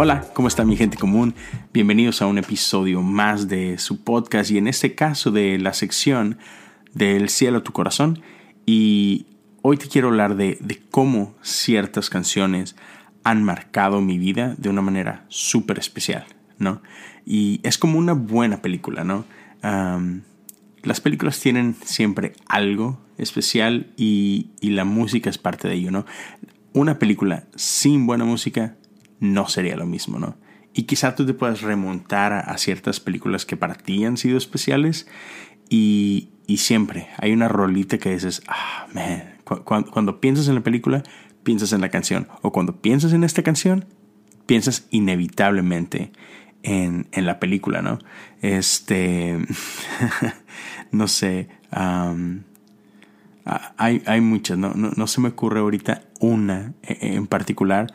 Hola, ¿cómo está mi gente común? Bienvenidos a un episodio más de su podcast y en este caso de la sección del cielo a tu corazón. Y hoy te quiero hablar de, cómo ciertas canciones han marcado mi vida de una manera súper especial, ¿no? Y es como una buena película, ¿no? las películas tienen siempre algo especial y, y la música es parte de ello, ¿no? Una película sin buena música no sería lo mismo, ¿no? Y quizá tú te puedas remontar a, ciertas películas que para ti han sido especiales y, siempre hay una rolita que dices, ah, man, cuando, piensas en la película, piensas en la canción. O cuando piensas en esta canción, piensas inevitablemente en, la película, ¿no? Este, no sé, hay, hay, muchas, ¿no? ¿no? se me ocurre ahorita una e, en particular,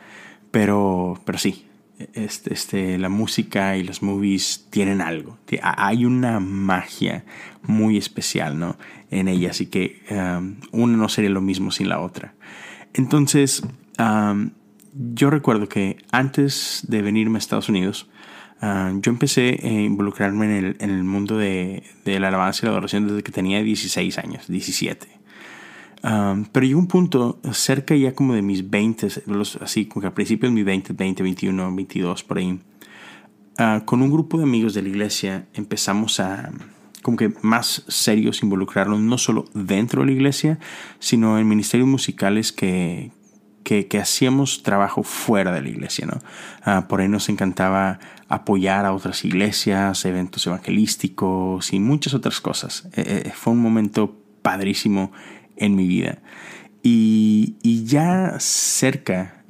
pero, pero sí, este, este, la música y los movies tienen algo. Hay una magia muy especial ¿no? en ella, así que um, una no sería lo mismo sin la otra. Entonces, um, yo recuerdo que antes de venirme a Estados Unidos, um, yo empecé a involucrarme en el, en el mundo de, de, la alabanza y la adoración desde que tenía 16 años, 17 pero llegó un punto cerca ya como de mis 20, así como que a principios de mis 20, 20, 21, 22, por ahí, ah, con un grupo de amigos de la iglesia empezamos a como que más serios involucrarnos no solo dentro de la iglesia, sino en ministerios musicales que, que, hacíamos trabajo fuera de la iglesia, ¿no? Ah, por ahí nos encantaba apoyar a otras iglesias, eventos evangelísticos y muchas otras cosas. Eh, eh, fue un momento padrísimo en mi vida. Y, ya cerca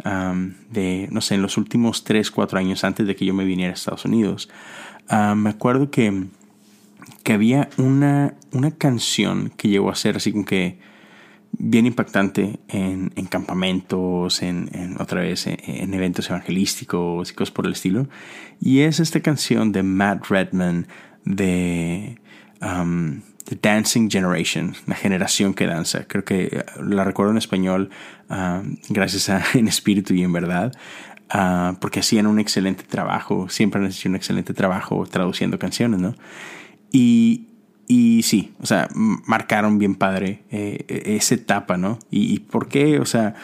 de, no sé, en los últimos 3, 4 años antes de que yo me viniera a Estados Unidos, me acuerdo que, que había una, una canción que llegó a ser así como que bien impactante en, en campamentos, en, en, otra vez en, eventos evangelísticos y cosas por el estilo. Y es esta canción de Matt Redman de... The Dancing Generation, la generación que danza. Creo que eh, la recuerdo en español ah, gracias a En Espíritu y en Verdad, ah, porque hacían un excelente trabajo, siempre han hecho un excelente trabajo traduciendo canciones, ¿no? Y, y sí, o sea, marcaron bien padre eh, e-, esa etapa, ¿no? Y, por qué, o sea,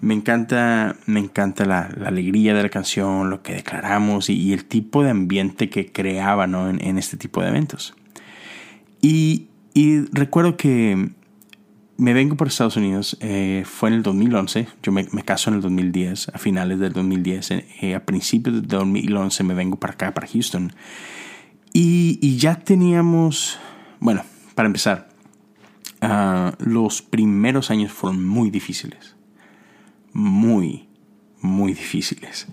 me encanta, me encanta la, alegría de la canción, lo que declaramos y, el tipo de ambiente que creaba, ¿no? En, en este tipo de eventos. Y, y recuerdo que me vengo por Estados Unidos, eh, fue en el 2011, yo me, caso en el 2010, a finales del 2010, eh, a principios del 2011 me vengo para acá, para Houston. Y, ya teníamos, bueno, para empezar, ah, los primeros años fueron muy difíciles, muy, muy difíciles.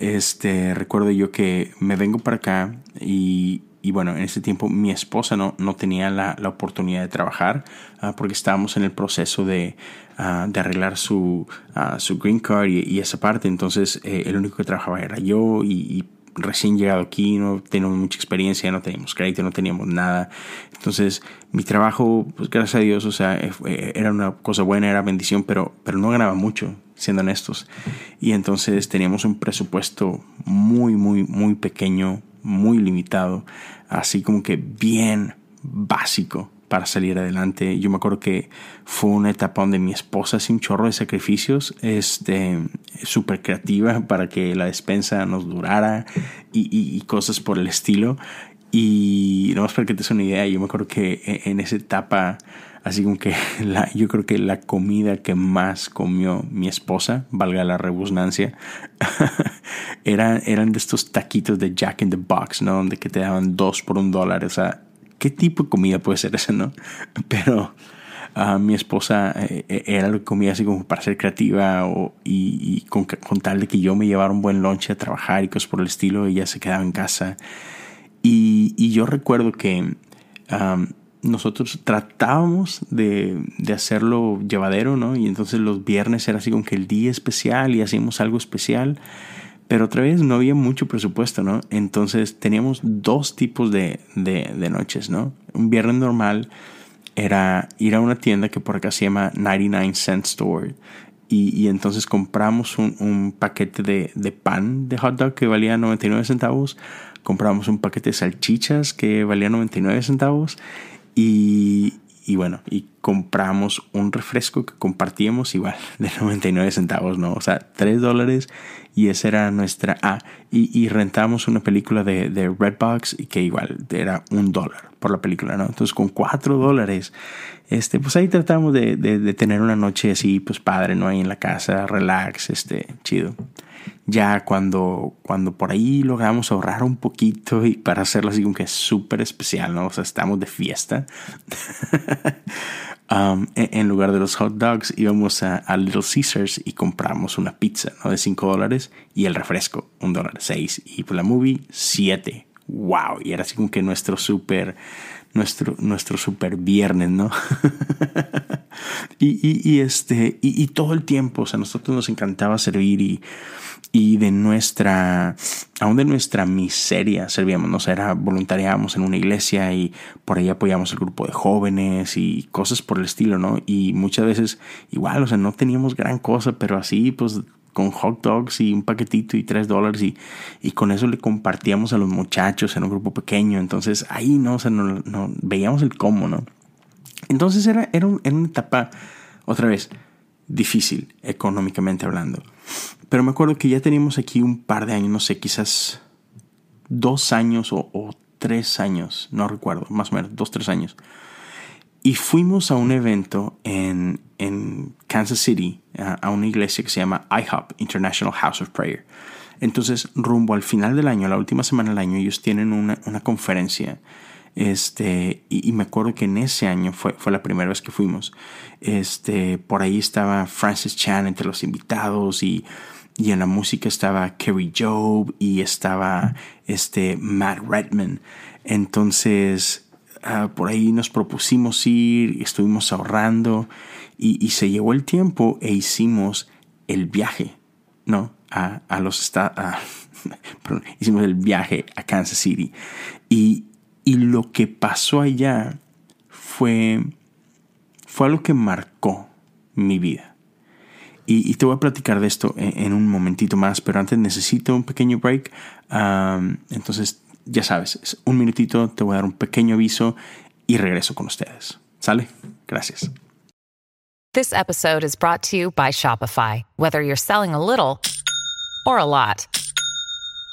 este, recuerdo yo que me vengo para acá y y bueno, en ese tiempo mi esposa no, no tenía la, la oportunidad de trabajar ah, porque estábamos en el proceso de, ah, de arreglar su, uh, su green card y, esa parte. Entonces eh, el único que trabajaba era yo y, recién llegado aquí, no teníamos mucha experiencia, no teníamos crédito, no teníamos nada. Entonces mi trabajo, pues gracias a Dios, o sea, eh, era una cosa buena, era bendición, pero, pero no ganaba mucho, siendo honestos. Y entonces teníamos un presupuesto muy, muy, muy pequeño, muy limitado, así como que bien básico para salir adelante. Yo me acuerdo que fue una etapa donde mi esposa hacía un chorro de sacrificios, este, súper creativa para que la despensa nos durara y, cosas por el estilo. Y no más para que te des una idea, yo me acuerdo que e, en esa etapa Así como que yo creo que la comida que más comió mi esposa, valga la rebusnancia, eran, eran de estos taquitos de Jack in the Box, ¿no? Donde que te daban dos por un dólar. O sea, ¿qué tipo de comida puede ser esa, no? Pero uh, mi esposa eh, eh, era lo que comía así como para ser creativa o, y, con, tal de que yo me llevara un buen lunch a trabajar y cosas por el estilo, ella se quedaba en casa. Y, yo recuerdo que... nosotros tratábamos de, de, hacerlo llevadero, ¿no? Y entonces los viernes era así como que el día especial y hacíamos algo especial. Pero otra vez no había mucho presupuesto, ¿no? Entonces teníamos dos tipos de, de, de noches, ¿no? Un viernes normal era ir a una tienda que por acá se llama 99 Cent Store. Y, y entonces compramos un, un paquete de, de, pan de hot dog que valía 99 centavos. Compramos un paquete de salchichas que valía 99 centavos. Y, y bueno, y compramos un refresco que compartíamos igual de 99 centavos, ¿no? O sea, 3 dólares y esa era nuestra A. y, y, rentamos una película de, de Redbox y que igual era un dólar por la película, ¿no? Entonces con 4 dólares, este, pues ahí tratamos de, de, de, tener una noche así, pues padre, ¿no? Ahí en la casa, relax, este, chido. Ya cuando, cuando por ahí logramos ahorrar un poquito y para hacerlo así como que súper especial, ¿no? O sea, estamos de fiesta. Um, en lugar de los hot dogs íbamos a, Little Caesars y compramos una pizza ¿no? de 5 dólares y el refresco, un dólar, 6. Y por la movie, 7. ¡Wow! Y era así como que nuestro super, nuestro, nuestro super viernes, ¿no? y, y, y, este, y, y todo el tiempo, o sea, a nosotros nos encantaba servir y y de nuestra, aún de nuestra miseria servíamos, ¿no? O sea, era, voluntariábamos en una iglesia y por ahí apoyamos el grupo de jóvenes y cosas por el estilo, ¿no? Y muchas veces igual, o sea, no teníamos gran cosa, pero así, pues con hot dogs y un paquetito y tres dólares y, y, con eso le compartíamos a los muchachos en un grupo pequeño. Entonces ahí, ¿no? O sea, no, no veíamos el cómo, ¿no? Entonces era, era, un, era una etapa, otra vez, difícil económicamente hablando. Pero me acuerdo que ya teníamos aquí un par de años, no sé, quizás dos años o, o tres años, no recuerdo, más o menos, dos, tres años. Y fuimos a un evento en, en Kansas City, a, a, una iglesia que se llama IHOP, International House of Prayer. Entonces, rumbo al final del año, la última semana del año, ellos tienen una, una conferencia. Este, y, me acuerdo que en ese año fue, fue la primera vez que fuimos. Este, por ahí estaba Francis Chan entre los invitados y y en la música estaba Kerry Job y estaba este Matt Redman. Entonces, uh, por ahí nos propusimos ir, estuvimos ahorrando y, y, se llevó el tiempo e hicimos el viaje, ¿no? A, a los estados, hicimos el viaje a Kansas City. Y, y lo que pasó allá fue, fue algo que marcó mi vida. Y, y, te voy a platicar de esto en, en, un momentito más, pero antes necesito un pequeño break. Um, entonces, ya sabes, un minutito, te voy a dar un pequeño aviso y regreso con ustedes. ¿Sale? Gracias. This episode is brought to you by Shopify. Whether you're selling a little or a lot,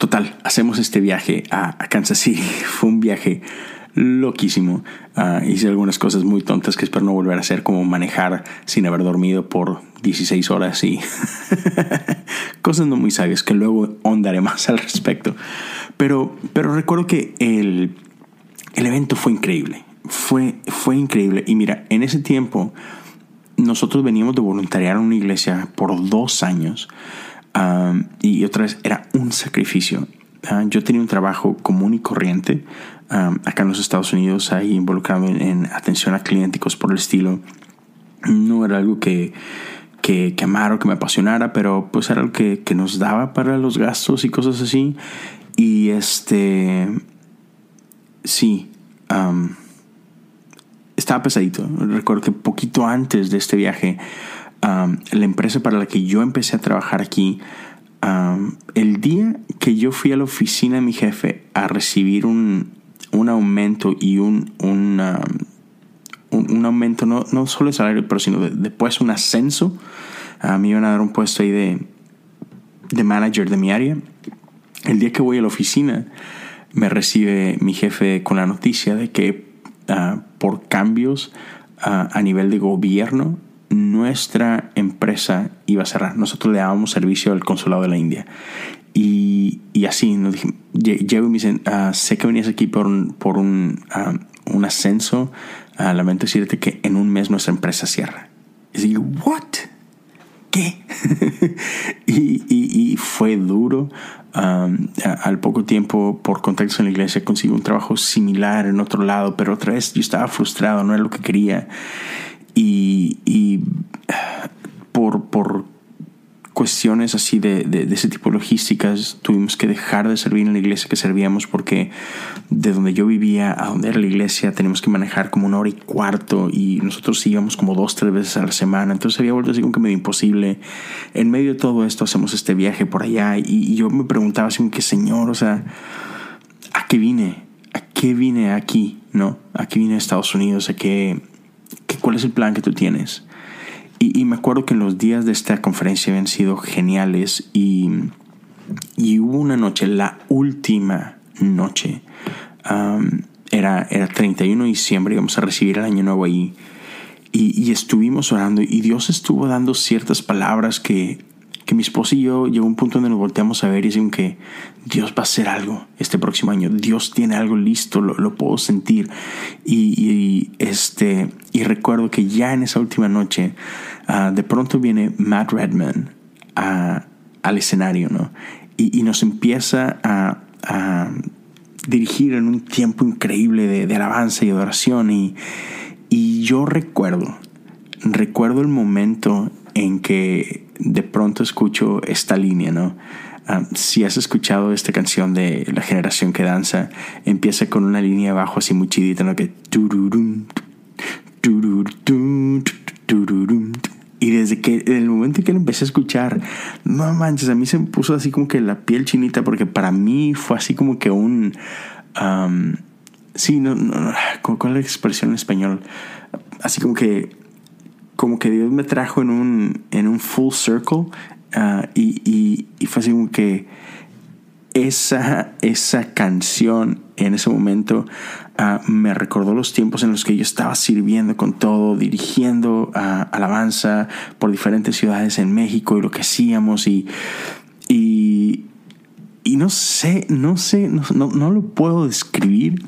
total, hacemos este viaje a, a Kansas City. Fue un viaje loquísimo. Uh, hice algunas cosas muy tontas que espero no volver a hacer, como manejar sin haber dormido por 16 horas y cosas no muy sabias que luego ondaré más al respecto. Pero, pero recuerdo que el, el evento fue increíble. Fue, fue increíble. Y mira, en ese tiempo nosotros veníamos de voluntariar en una iglesia por dos años. Um, y otra vez era un sacrificio. Uh, yo tenía un trabajo común y corriente um, acá en los Estados Unidos, ahí involucrado en, en, atención a cliénticos por el estilo. No era algo que, que, que amara o que me apasionara, pero pues era algo que, que nos daba para los gastos y cosas así. Y este, sí, um, estaba pesadito. Recuerdo que poquito antes de este viaje, la empresa para la que yo empecé a trabajar aquí, el día que yo fui a la oficina de mi jefe a recibir un, un aumento y un, un, un, aumento, no, no solo de salario, pero sino de, después un ascenso, a mí me iban a dar un puesto ahí de, de manager de mi área. El día que voy a la oficina, me recibe mi jefe con la noticia de que uh, por cambios uh, a nivel de gobierno nuestra empresa iba a cerrar. Nosotros le dábamos servicio al consulado de la India. Y, y así nos dije, llego y me dicen, ah, sé que venías aquí por un, por un, ah, un ascenso. Uh, lamento decirte que en un mes nuestra empresa cierra. Y digo, ¿what? ¿Qué? y, y, y, fue duro. Al poco tiempo, por contactos en la iglesia, conseguí un trabajo similar en otro lado, pero otra vez yo estaba frustrado, no era lo que quería. Y, y por, por cuestiones así de, de, ese tipo logísticas tuvimos que dejar de servir en la iglesia que servíamos porque de donde yo vivía a donde era la iglesia teníamos que manejar como una hora y cuarto y nosotros íbamos como dos, tres veces a la semana. Entonces había vuelto así como que medio imposible. En medio de todo esto hacemos este viaje por allá y, yo me preguntaba así como que, Señor, o sea, ¿a qué vine? ¿A qué vine aquí? ¿No? ¿A qué vine a Estados Unidos? ¿A qué, ¿Cuál es el plan que tú tienes? Y, me acuerdo que los días de esta conferencia habían sido geniales y, y hubo una noche, la última noche, era, era 31 de diciembre, íbamos a recibir el año nuevo ahí. Y, estuvimos orando y Dios estuvo dando ciertas palabras que, que mi esposa y yo llegó a un punto donde nos volteamos a ver y decimos que Dios va a hacer algo este próximo año. Dios tiene algo listo, lo, lo puedo sentir. Y, este, y recuerdo que ya en esa última noche Ah, de pronto viene Matt Redman al escenario, ¿no? Y, nos empieza a, dirigir en un tiempo increíble de, alabanza y adoración. Y, y yo recuerdo, recuerdo el momento en que de pronto escucho esta línea, ¿no? Ah, si has escuchado esta canción de La generación que danza, empieza con una línea abajo así muy chidita, ¿no? Que y desde que, en el momento en que lo empecé a escuchar, no manches, a mí se me puso así como que la piel chinita, porque para mí fue así como que un. sí, no, no, ¿cuál es la expresión en español? Así como que. Como que Dios me trajo en un, en un full circle. Ah, y, y, fue así como que esa, esa canción en ese momento uh, me recordó los tiempos en los que yo estaba sirviendo con todo, dirigiendo uh, alabanza por diferentes ciudades en México y lo que hacíamos y, y, y no sé, no sé, no, no, no, lo puedo describir,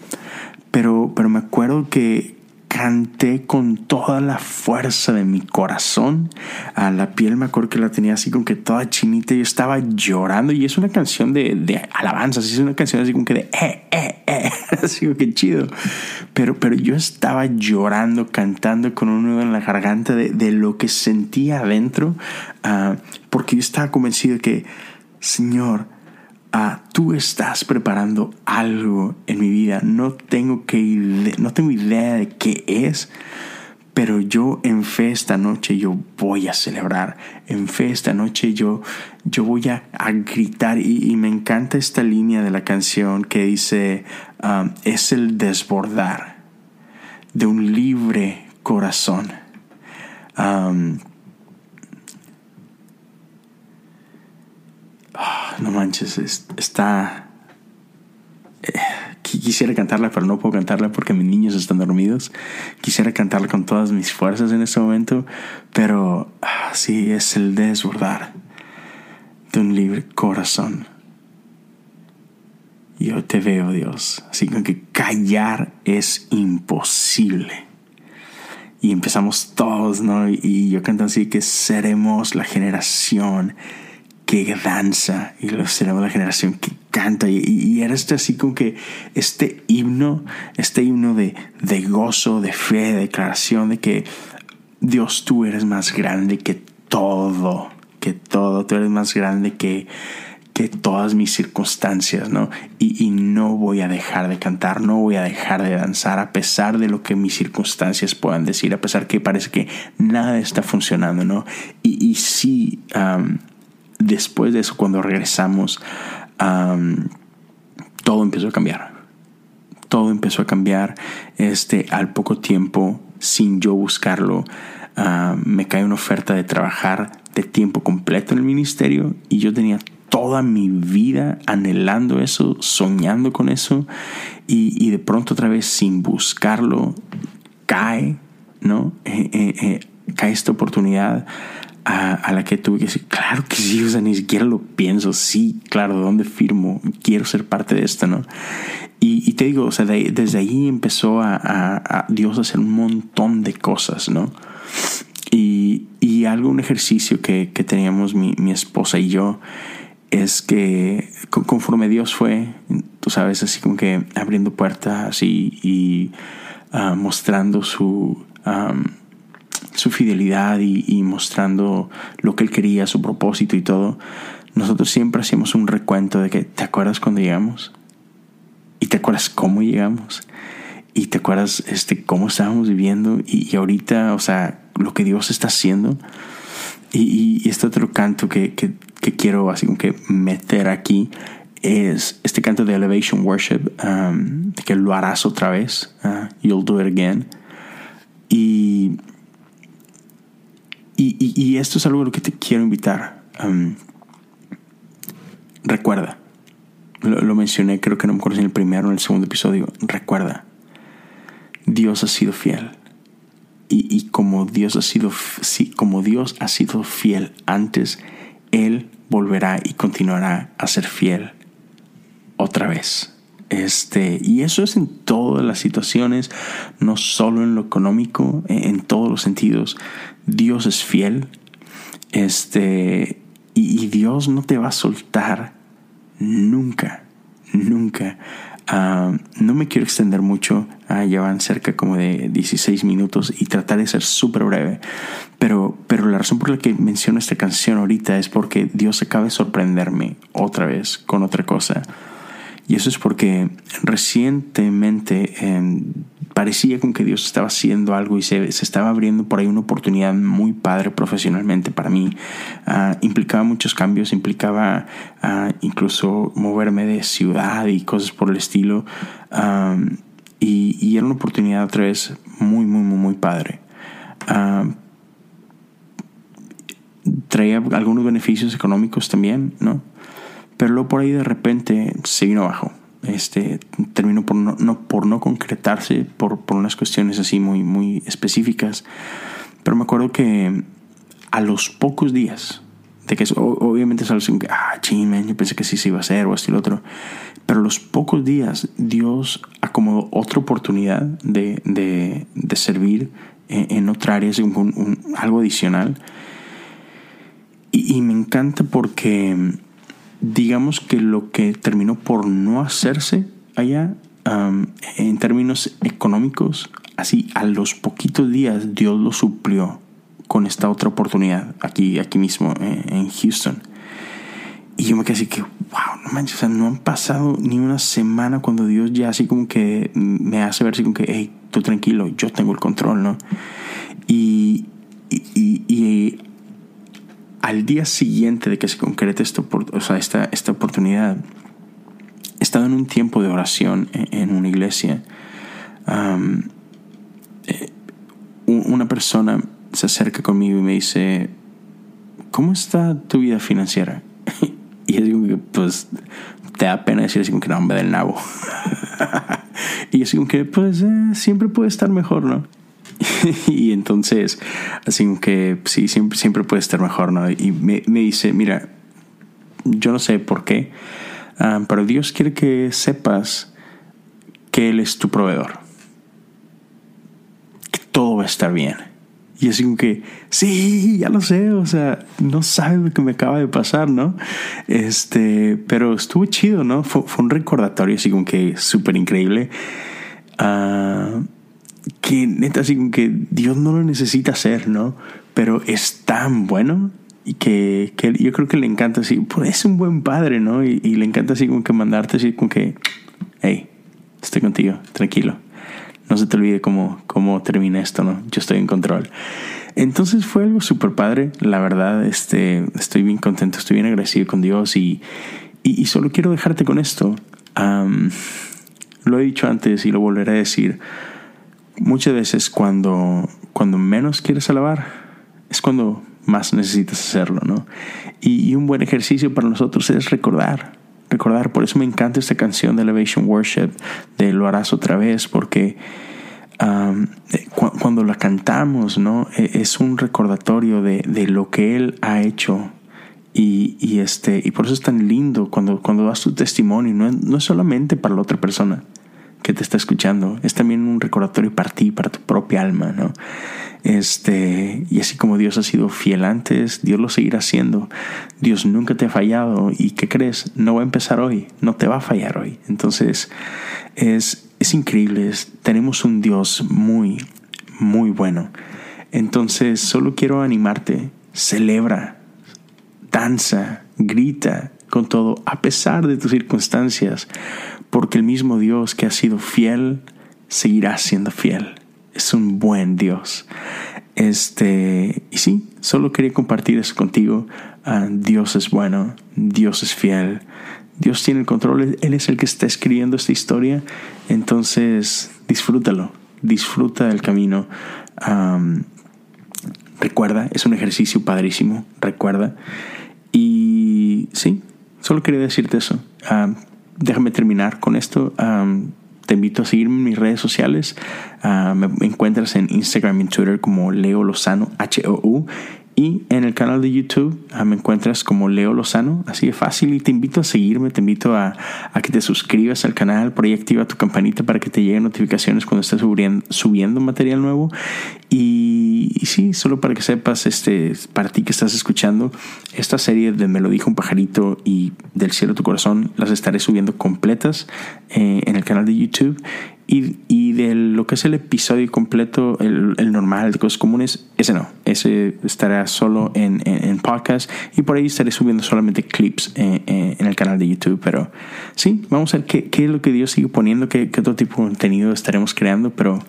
pero, pero me acuerdo que, canté con toda la fuerza de mi corazón. A la piel me acuerdo que la tenía así como que toda chinita. Yo estaba llorando y es una canción de, de alabanza. Es una canción así como que de eh, eh, eh. Así como que chido. Pero, pero yo estaba llorando, cantando con un nudo en la garganta de, de lo que sentía adentro. Uh, porque yo estaba convencido de que, Señor, Tú estás preparando algo en mi vida. No tengo, que, no tengo idea de qué es, pero yo en fe esta noche yo voy a celebrar. En fe esta noche yo, yo voy a, gritar y, me encanta esta línea de la canción que dice, um, es el desbordar de un libre corazón. Um, no manches, está... Eh, quisiera cantarla, pero no puedo cantarla porque mis niños están dormidos. Quisiera cantarla con todas mis fuerzas en este momento, pero ah, sí, es el desbordar de un libre corazón. Yo te veo, Dios. Así que callar es imposible. Y empezamos todos, ¿no? Y yo canto así que seremos la generación que danza y luego seremos la generación que canta y, era este así como que este himno, este himno de, de gozo, de fe, de declaración de que Dios tú eres más grande que todo, que todo, tú eres más grande que, que todas mis circunstancias, ¿no? Y, y, no voy a dejar de cantar, no voy a dejar de danzar a pesar de lo que mis circunstancias puedan decir, a pesar que parece que nada está funcionando, ¿no? Y, y sí, después de eso, cuando regresamos, todo empezó a cambiar. Todo empezó a cambiar. Este, al poco tiempo, sin yo buscarlo, me cae una oferta de trabajar de tiempo completo en el ministerio y yo tenía toda mi vida anhelando eso, soñando con eso y, de pronto otra vez sin buscarlo cae, ¿no? Eh, eh, eh, cae esta oportunidad a, la que tuve que decir, claro que sí, o sea, ni siquiera lo pienso, sí, claro, ¿dónde firmo? Quiero ser parte de esto, ¿no? Y, te digo, o sea, desde ahí empezó a, Dios a hacer un montón de cosas, ¿no? Y, y algo, un ejercicio que, que teníamos mi, mi, esposa y yo, es que conforme Dios fue, tú sabes, así como que abriendo puertas y, y ah, mostrando su su fidelidad y, mostrando lo que él quería, su propósito y todo, nosotros siempre hacíamos un recuento de que, ¿te acuerdas cuando llegamos? ¿Y te acuerdas cómo llegamos? ¿Y te acuerdas este, cómo estábamos viviendo? Y, ahorita, o sea, lo que Dios está haciendo. Y, este otro canto que, que, quiero así como que meter aquí es este canto de Elevation Worship, um, que lo harás otra vez, uh, You'll Do It Again. Y y, esto es algo a lo que te quiero invitar. recuerda, lo, mencioné, creo que no me acuerdo si en el primero o en el segundo episodio. Recuerda, Dios ha sido fiel. Y, como Dios ha sido, sí, como Dios ha sido fiel antes, Él volverá y continuará a ser fiel otra vez. Este, y eso es en todas las situaciones, no solo en lo económico, en todos los sentidos. Dios es fiel. Este, y, Dios no te va a soltar nunca, nunca. Ah, no me quiero extender mucho, uh, ya van cerca como de 16 minutos y tratar de ser súper breve, pero, pero la razón por la que menciono esta canción ahorita es porque Dios acaba de sorprenderme otra vez con otra cosa. Y eso es porque recientemente parecía como que Dios estaba haciendo algo y se, estaba abriendo por ahí una oportunidad muy padre profesionalmente para mí. Ah, implicaba muchos cambios, implicaba ah, incluso moverme de ciudad y cosas por el estilo. y, era una oportunidad otra vez muy, muy, muy, muy padre. traía algunos beneficios económicos también, ¿no? Pero luego por ahí de repente se vino abajo. Este, terminó por no, por no concretarse por, por, unas cuestiones así muy, muy específicas. Pero me acuerdo que a los pocos días de que obviamente es algo ah, ching, yo pensé que sí se iba a hacer o así lo otro. Pero a los pocos días Dios acomodó otra oportunidad de, de, de servir en, otra área, algo adicional. Y me encanta porque digamos que lo que terminó por no hacerse allá, en términos económicos, así a los poquitos días Dios lo suplió con esta otra oportunidad aquí, aquí mismo eh, en Houston. Y yo me quedé así que, wow, no manches, o sea, no han pasado ni una semana cuando Dios ya así como que me hace ver así como que, hey, tú tranquilo, yo tengo el control, ¿no? Y, y al día siguiente de que se concrete esto, o sea, esta, esta oportunidad, he estado en un tiempo de oración en, una iglesia. Eh, una persona se acerca conmigo y me dice, ¿cómo está tu vida financiera? y yo digo pues, te da pena decir así como que no, me da el nabo. y así como que, pues, eh, siempre puede estar mejor, ¿no? y entonces, así que sí, siempre, siempre puede estar mejor, ¿no? Y me, me dice, mira, yo no sé por qué, ah, pero Dios quiere que sepas que Él es tu proveedor. Que todo va a estar bien. Y así como que, sí, ya lo sé, o sea, no sabes lo que me acaba de pasar, ¿no? Este, pero estuvo chido, ¿no? Fue, un recordatorio así como que súper increíble. Uh, que neta, así como que Dios no lo necesita hacer, ¿no? Pero es tan bueno y que, que yo creo que le encanta así, pues es un buen padre, ¿no? Y, le encanta así como que mandarte así como que, hey, estoy contigo, tranquilo. No se te olvide cómo, cómo termina esto, ¿no? Yo estoy en control. Entonces fue algo súper padre, la verdad, este, estoy bien contento, estoy bien agradecido con Dios y, y, solo quiero dejarte con esto. lo he dicho antes y lo volveré a decir muchas veces cuando, cuando menos quieres alabar es cuando más necesitas hacerlo, ¿no? Y, un buen ejercicio para nosotros es recordar, recordar. Por eso me encanta esta canción de Elevation Worship, de Lo harás otra vez, porque eh, cuando la cantamos, ¿no? E, es un recordatorio de, de lo que Él ha hecho y, y, este, y por eso es tan lindo cuando, cuando das tu testimonio, no, no es solamente para la otra persona que te está escuchando, es también un recordatorio para ti, para tu propia alma, ¿no? Este, y así como Dios ha sido fiel antes, Dios lo seguirá haciendo. Dios nunca te ha fallado y ¿qué crees? No va a empezar hoy, no te va a fallar hoy. Entonces, es, es increíble, tenemos un Dios muy, muy bueno. Entonces, solo quiero animarte, celebra, danza, grita con todo, a pesar de tus circunstancias, porque el mismo Dios que ha sido fiel, seguirá siendo fiel. Es un buen Dios. Este, y sí, solo quería compartir eso contigo. Ah, Dios es bueno, Dios es fiel, Dios tiene el control, Él es el que está escribiendo esta historia. Entonces, disfrútalo, disfruta del camino. recuerda, es un ejercicio padrísimo, recuerda. Y sí, solo quería decirte eso. Ah, déjame terminar con esto. te invito a seguirme en mis redes sociales. Ah, me encuentras en Instagram y Twitter como Leo Lozano, H-O-U. Y en el canal de YouTube ah, me encuentras como Leo Lozano, así de fácil. Y te invito a seguirme, te invito a, que te suscribas al canal, por ahí activa tu campanita para que te lleguen notificaciones cuando estés subiendo, material nuevo. Y, sí, solo para que sepas, este, para ti que estás escuchando, esta serie de Me lo dijo un pajarito y Del cielo tu corazón, las estaré subiendo completas eh, en el canal de YouTube. Y, y, de lo que es el episodio completo, el, el, normal de cosas comunes, ese no. Ese estará solo en, en, podcast y por ahí estaré subiendo solamente clips en, en, el canal de YouTube. Pero sí, vamos a ver qué, qué es lo que Dios sigue poniendo, qué, qué, otro tipo de contenido estaremos creando. Pero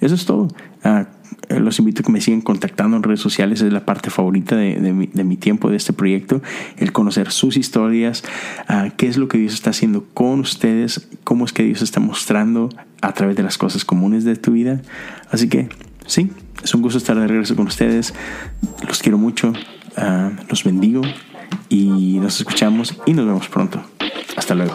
eso es todo. Uh, los invito a que me sigan contactando en redes sociales, es la parte favorita de, de, mi, de mi, tiempo, de este proyecto, el conocer sus historias, uh, qué es lo que Dios está haciendo con ustedes, cómo es que Dios está mostrando a través de las cosas comunes de tu vida. Así que sí, es un gusto estar de regreso con ustedes, los quiero mucho, uh, los bendigo y nos escuchamos y nos vemos pronto. Hasta luego.